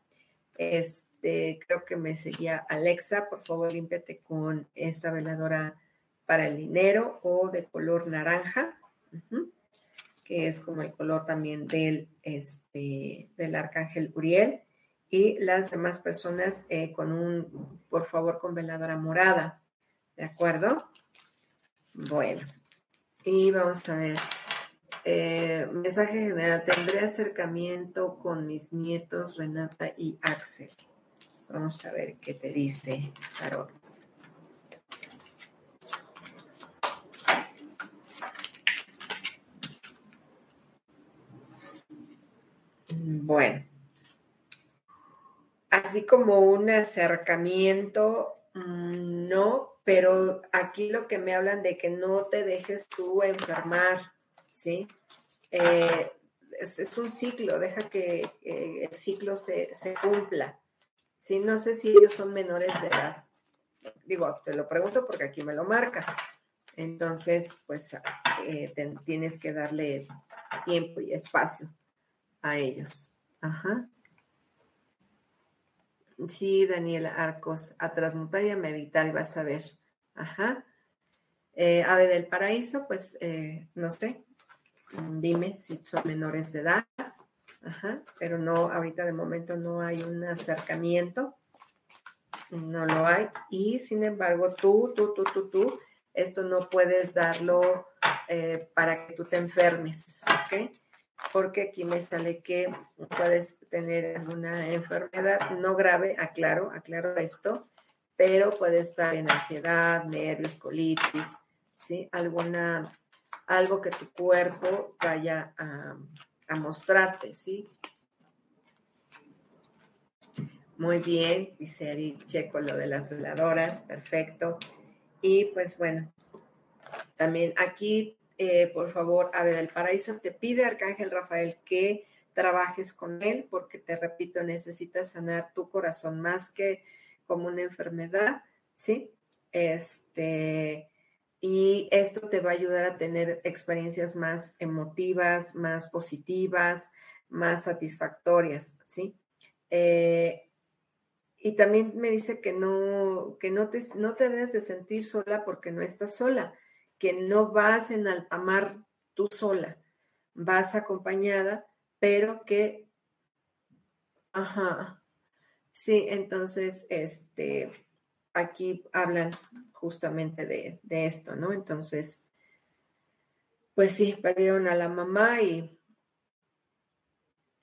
este, creo que me seguía Alexa, por favor límpiate con esa veladora para el dinero o de color naranja que es como el color también del, este, del arcángel Uriel, y las demás personas eh, con un, por favor, con veladora morada, ¿de acuerdo? Bueno, y vamos a ver. Eh, mensaje general, tendré acercamiento con mis nietos Renata y Axel. Vamos a ver qué te dice, Carol. Bueno, así como un acercamiento, mm, no, pero aquí lo que me hablan de que no te dejes tú enfermar, ¿sí? Eh, es, un ciclo, deja que el ciclo se, cumpla. Sí, no sé si ellos son menores de edad. Digo, te lo pregunto porque aquí me lo marca. Entonces, pues eh, tienes que darle tiempo y espacio a ellos. Ajá. Sí, Daniela Arcos, a transmutar y a meditar y vas a ver. Ajá. Eh, ave del paraíso, pues eh, no sé. dime si son menores de edad. Pero no, ahorita de momento no hay un acercamiento. No lo hay. Y sin embargo, tú, tú, tú, tú, tú, esto no puedes darlo eh, para que tú te enfermes, ¿ok? Porque aquí me sale que puedes tener alguna enfermedad no grave, aclaro, aclaro esto, pero puede estar en ansiedad, nervios, colitis, ¿sí? Alguna, algo que tu cuerpo vaya a, a mostrarte, ¿sí? Muy bien, dice Ari, checo lo de las veladoras, perfecto. Y pues bueno, también aquí, eh, por favor, Ave del Paraíso, te pide Arcángel Rafael que trabajes con él, porque te repito, necesitas sanar tu corazón más que como una enfermedad, ¿sí? Este, y esto te va a ayudar a tener experiencias más emotivas, más positivas, más satisfactorias, ¿sí? Eh, y también me dice que no, que no te, no te debes de sentir sola porque no estás sola, que no vas en alta mar tú sola, vas acompañada, pero que, ajá, sí, entonces, este, aquí hablan justamente de, esto, ¿no? Entonces, pues sí, perdieron a la mamá y,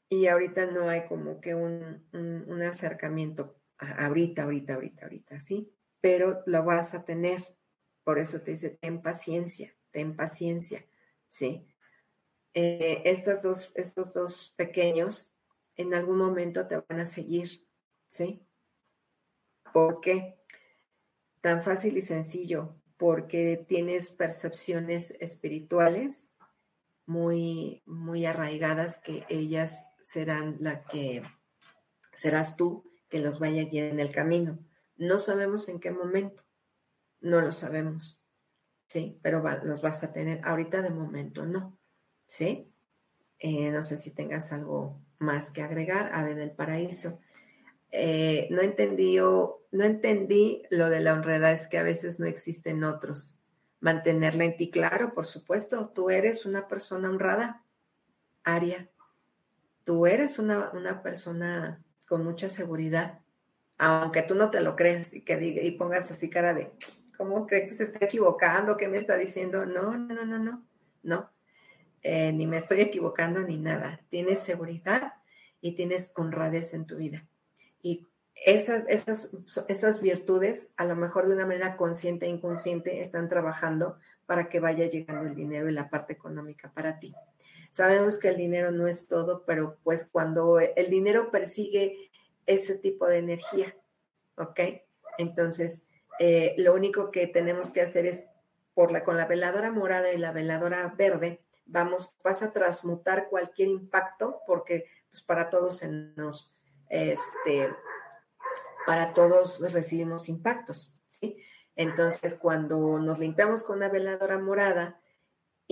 y ahorita no hay como que un, un acercamiento ahorita, ahorita, ahorita, ahorita, ¿sí? Pero lo vas a tener. Por eso te dice, ten paciencia, ten paciencia, ¿sí? Eh, estas dos, estos dos pequeños en algún momento te van a seguir, ¿sí? ¿Por qué? Tan fácil y sencillo, porque tienes percepciones espirituales muy, muy arraigadas que ellas serán la que serás tú que los vaya guiar en el camino. No sabemos en qué momento, no lo sabemos, ¿sí? Pero los vas a tener. Ahorita de momento no, ¿sí? Eh, no sé si tengas algo más que agregar, Ave del Paraíso. Eh, no entendí, no entendí lo de la honradez es que a veces no existen otros. Mantenerla en ti, claro, por supuesto. Tú eres una persona honrada, Aria. Tú eres una, persona con mucha seguridad, aunque tú no te lo creas y que diga y pongas así cara de, ¿cómo cree que se está equivocando? ¿Qué me está diciendo? No, no, no, no, no, no. Eh, ni me estoy equivocando ni nada. Tienes seguridad y tienes honradez en tu vida. Y esas, esas, esas virtudes, a lo mejor de una manera consciente e inconsciente, están trabajando para que vaya llegando el dinero y la parte económica para ti. Sabemos que el dinero no es todo, pero pues cuando el dinero persigue ese tipo de energía, ¿ok? Entonces, eh, lo único que tenemos que hacer es, por la, con la veladora morada y la veladora verde, vamos, vas a transmutar cualquier impacto, porque pues, para todos se nos, este, para todos recibimos impactos, ¿sí? Entonces, cuando nos limpiamos con una veladora morada,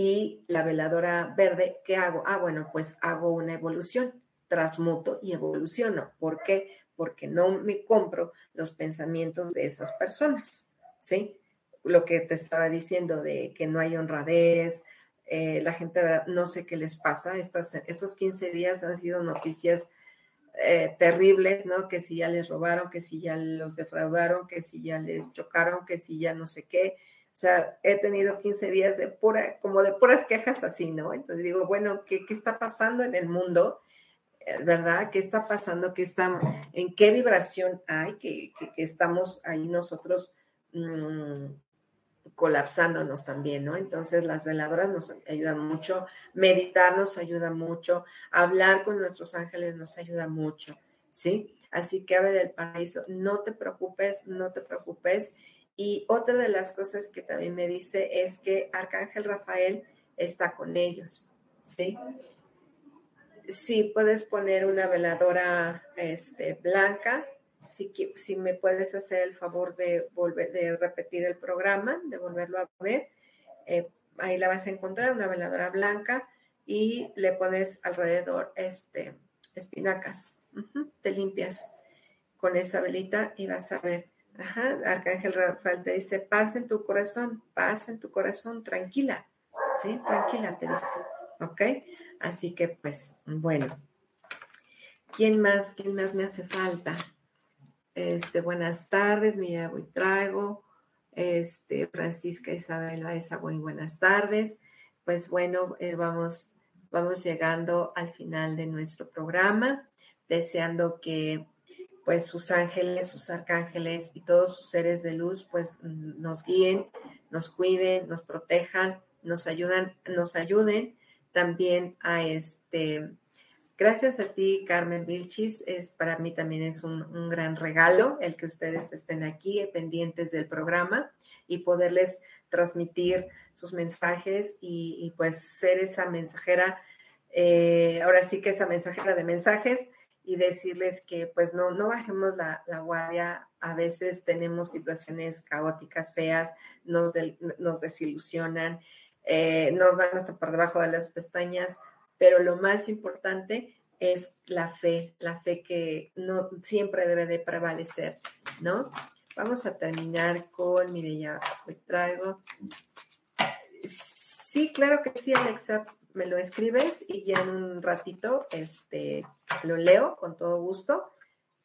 y la veladora verde, ¿qué hago? Ah, bueno, pues hago una evolución, transmuto y evoluciono. ¿Por qué? Porque no me compro los pensamientos de esas personas, ¿sí? Lo que te estaba diciendo de que no hay honradez, eh, la gente no sé qué les pasa, estos 15 días han sido noticias eh, terribles, ¿no? Que si ya les robaron, que si ya los defraudaron, que si ya les chocaron, que si ya no sé qué, o sea, he tenido 15 días de pura, como de puras quejas así, ¿no? Entonces digo, bueno, ¿qué, qué está pasando en el mundo? Eh, ¿Verdad? ¿Qué está pasando? ¿Qué está, ¿En qué vibración hay que, que, estamos ahí nosotros mmm, colapsándonos también, ¿no? Entonces las veladoras nos ayudan mucho, meditar nos ayuda mucho, hablar con nuestros ángeles nos ayuda mucho, ¿sí? Así que Ave del Paraíso, no te preocupes, no te preocupes y otra de las cosas que también me dice es que Arcángel Rafael está con ellos, ¿sí? Sí, puedes poner una veladora este, blanca, si, me puedes hacer el favor de, volver, de repetir el programa, de volverlo a ver, eh, ahí la vas a encontrar, una veladora blanca, y le pones alrededor este, espinacas. te limpias con esa velita y vas a ver Ajá, Arcángel Rafael te dice, paz en tu corazón, paz en tu corazón, tranquila, ¿sí? Tranquila, te dice. ¿ok? Así que pues, bueno. ¿Quién más? ¿Quién más me hace falta? Este, buenas tardes, mi y traigo. Este, Francisca Isabel Baeza, muy buenas tardes. Pues bueno, eh, vamos, vamos llegando al final de nuestro programa, deseando que pues sus ángeles, sus arcángeles y todos sus seres de luz pues nos guíen, nos cuiden, nos protejan, nos ayudan, nos ayuden también a este Gracias a ti, Carmen Vilchis. Es, para mí también es un, gran regalo el que ustedes estén aquí pendientes del programa y poderles transmitir sus mensajes y, pues ser esa mensajera, eh, ahora sí que esa mensajera de mensajes y decirles que pues no, no bajemos la, guardia. A veces tenemos situaciones caóticas, feas, nos, nos desilusionan, eh, nos dan hasta por debajo de las pestañas pero lo más importante es la fe, la fe que no siempre debe de prevalecer, ¿no? Vamos a terminar con, mire, ya traigo. Sí, claro que sí, Alexa, me lo escribes y ya en un ratito este, lo leo con todo gusto,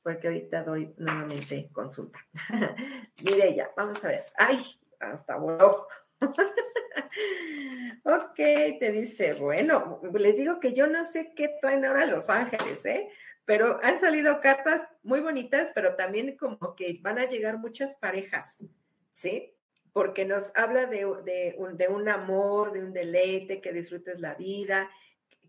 porque ahorita doy nuevamente consulta. mire ya, vamos a ver. Ay, hasta voló. ok, te dice, bueno, les digo que yo no sé qué traen ahora Los Ángeles, ¿eh? Pero han salido cartas muy bonitas, pero también como que van a llegar muchas parejas, ¿sí? Porque nos habla de, un, de un amor, de un deleite, que disfrutes la vida,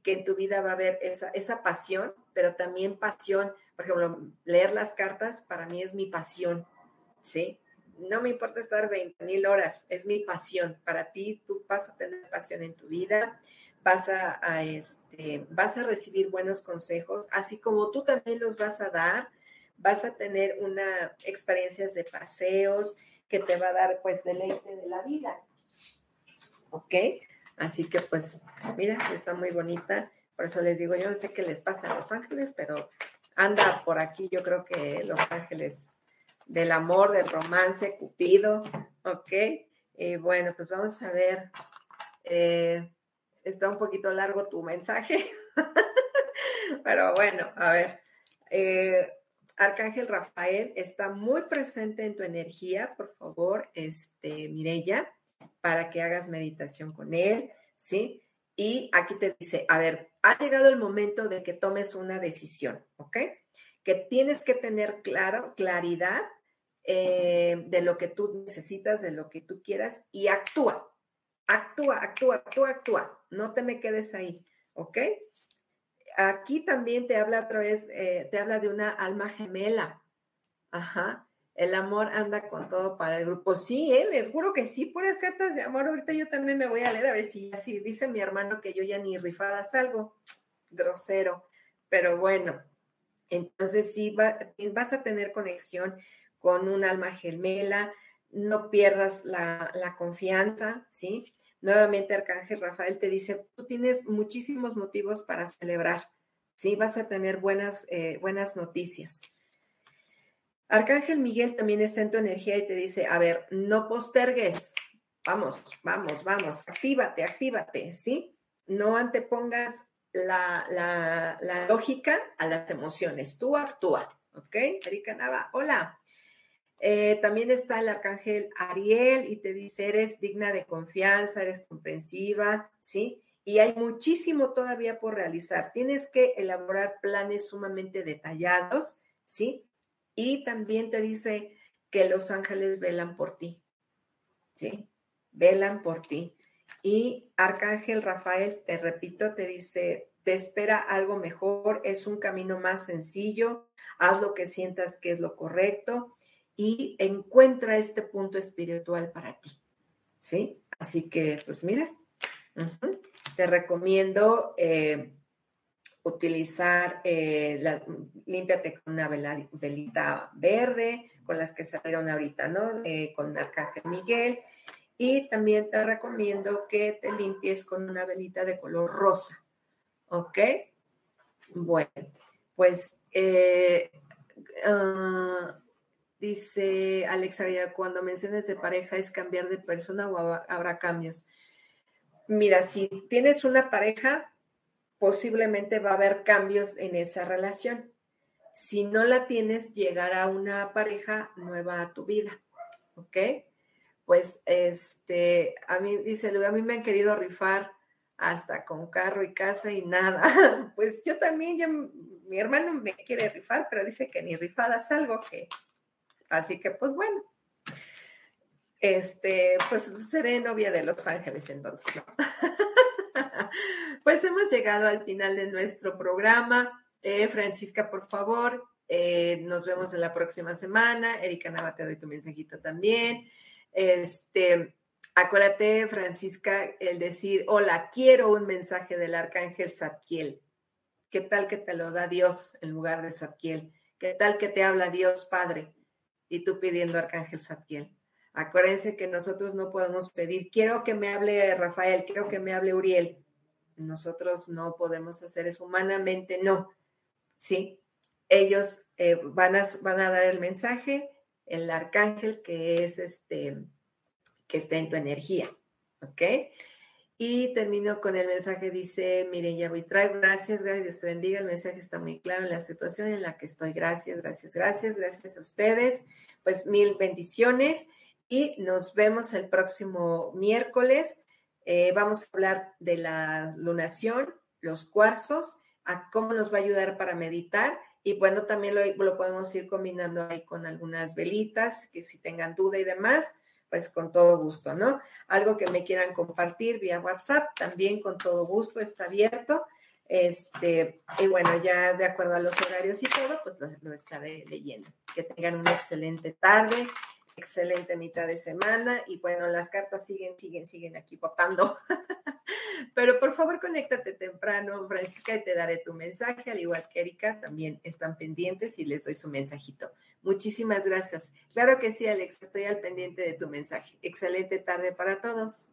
que en tu vida va a haber esa, esa pasión, pero también pasión. Por ejemplo, leer las cartas para mí es mi pasión, ¿sí? No me importa estar 20 mil horas, es mi pasión. Para ti, tú vas a tener pasión en tu vida, vas a, este, vas a recibir buenos consejos, así como tú también los vas a dar, vas a tener una experiencias de paseos que te va a dar pues deleite de la vida. ¿Ok? Así que pues, mira, está muy bonita. Por eso les digo, yo no sé qué les pasa a Los Ángeles, pero anda por aquí, yo creo que Los Ángeles del amor, del romance, Cupido, ¿ok? Y bueno, pues vamos a ver, eh, está un poquito largo tu mensaje, pero bueno, a ver, eh, Arcángel Rafael está muy presente en tu energía, por favor, este, Mirella, para que hagas meditación con él, ¿sí? Y aquí te dice, a ver, ha llegado el momento de que tomes una decisión, ¿ok? Que tienes que tener claro, claridad eh, de lo que tú necesitas, de lo que tú quieras y actúa, actúa, actúa, actúa, actúa, no te me quedes ahí, ¿ok? Aquí también te habla otra vez, eh, te habla de una alma gemela, ajá, el amor anda con todo para el grupo. Sí, ¿eh? les juro que sí, puras cartas de amor. Ahorita yo también me voy a leer a ver si así dice mi hermano que yo ya ni rifada salgo. Grosero. Pero bueno, entonces sí vas a tener conexión con un alma gemela, no pierdas la, confianza, ¿sí? Nuevamente Arcángel Rafael te dice, tú tienes muchísimos motivos para celebrar, ¿sí? Vas a tener buenas, eh, buenas noticias. Arcángel Miguel también está en tu energía y te dice, a ver, no postergues, vamos, vamos, vamos, actívate, actívate, ¿sí? No antepongas la, lógica a las emociones. Tú actúa, ¿ok? Erika Nava, hola. Eh, también está el arcángel Ariel y te dice, eres digna de confianza, eres comprensiva, ¿sí? Y hay muchísimo todavía por realizar. Tienes que elaborar planes sumamente detallados, ¿sí? Y también te dice que los ángeles velan por ti, ¿sí? Velan por ti. Y Arcángel Rafael, te repito, te dice, te espera algo mejor, es un camino más sencillo, haz lo que sientas que es lo correcto y encuentra este punto espiritual para ti. ¿Sí? Así que, pues mira, te recomiendo eh, utilizar, eh, la, con una velita verde, con las que salieron ahorita, ¿no? Eh, con Arcángel Miguel y también te recomiendo que te limpies con una velita de color rosa. ¿Ok? Bueno, pues eh, ah, dice Alexa, cuando menciones de pareja, ¿es cambiar de persona o habrá cambios? mira, si tienes una pareja, posiblemente va a haber cambios en esa relación. Si no la tienes, llegará una pareja nueva a tu vida, ¿ok? Pues, este, a mí, dice, a mí me han querido rifar hasta con carro y casa y nada. Pues yo también, mi hermano me quiere rifar, pero dice que ni rifadas algo que, así que pues bueno. Este, pues seré novia de Los Ángeles entonces, pues hemos llegado al final de nuestro programa. Eh, Francisca, por favor, eh, nos vemos en la próxima semana. Erika Nava, te doy tu mensajito también. Este, acuérdate, Francisca, el decir, hola, quiero un mensaje del arcángel Zadkiel. ¿Qué tal que te lo da Dios en lugar de Zadkiel? ¿Qué tal que te habla Dios Padre y tú pidiendo arcángel Zadkiel? Acuérdense que nosotros no podemos pedir, quiero que me hable Rafael, quiero que me hable Uriel. Nosotros no podemos hacer eso humanamente, no. ¿Sí? Ellos eh, van, a, van a dar el mensaje, el arcángel que es este, que está en tu energía. ¿Ok? Y termino con el mensaje, dice Mireya trae gracias, gracias, Dios te bendiga. El mensaje está muy claro en la situación en la que estoy. Gracias, gracias, gracias, gracias a ustedes. Pues mil bendiciones y nos vemos el próximo miércoles. Eh, vamos a hablar de la lunación, los cuarzos, a cómo nos va a ayudar para meditar. Y bueno, también lo, lo podemos ir combinando ahí con algunas velitas, que si tengan duda y demás, pues con todo gusto, ¿no? Algo que me quieran compartir vía WhatsApp, también con todo gusto, está abierto. Este, y bueno, ya de acuerdo a los horarios y todo, pues lo, lo estaré leyendo. Que tengan una excelente tarde excelente mitad de semana y bueno, las cartas siguen, siguen, siguen aquí votando. Pero por favor, conéctate temprano, Francisca, y te daré tu mensaje, al igual que Erika, también están pendientes y les doy su mensajito. Muchísimas gracias. Claro que sí, Alex, estoy al pendiente de tu mensaje. Excelente tarde para todos.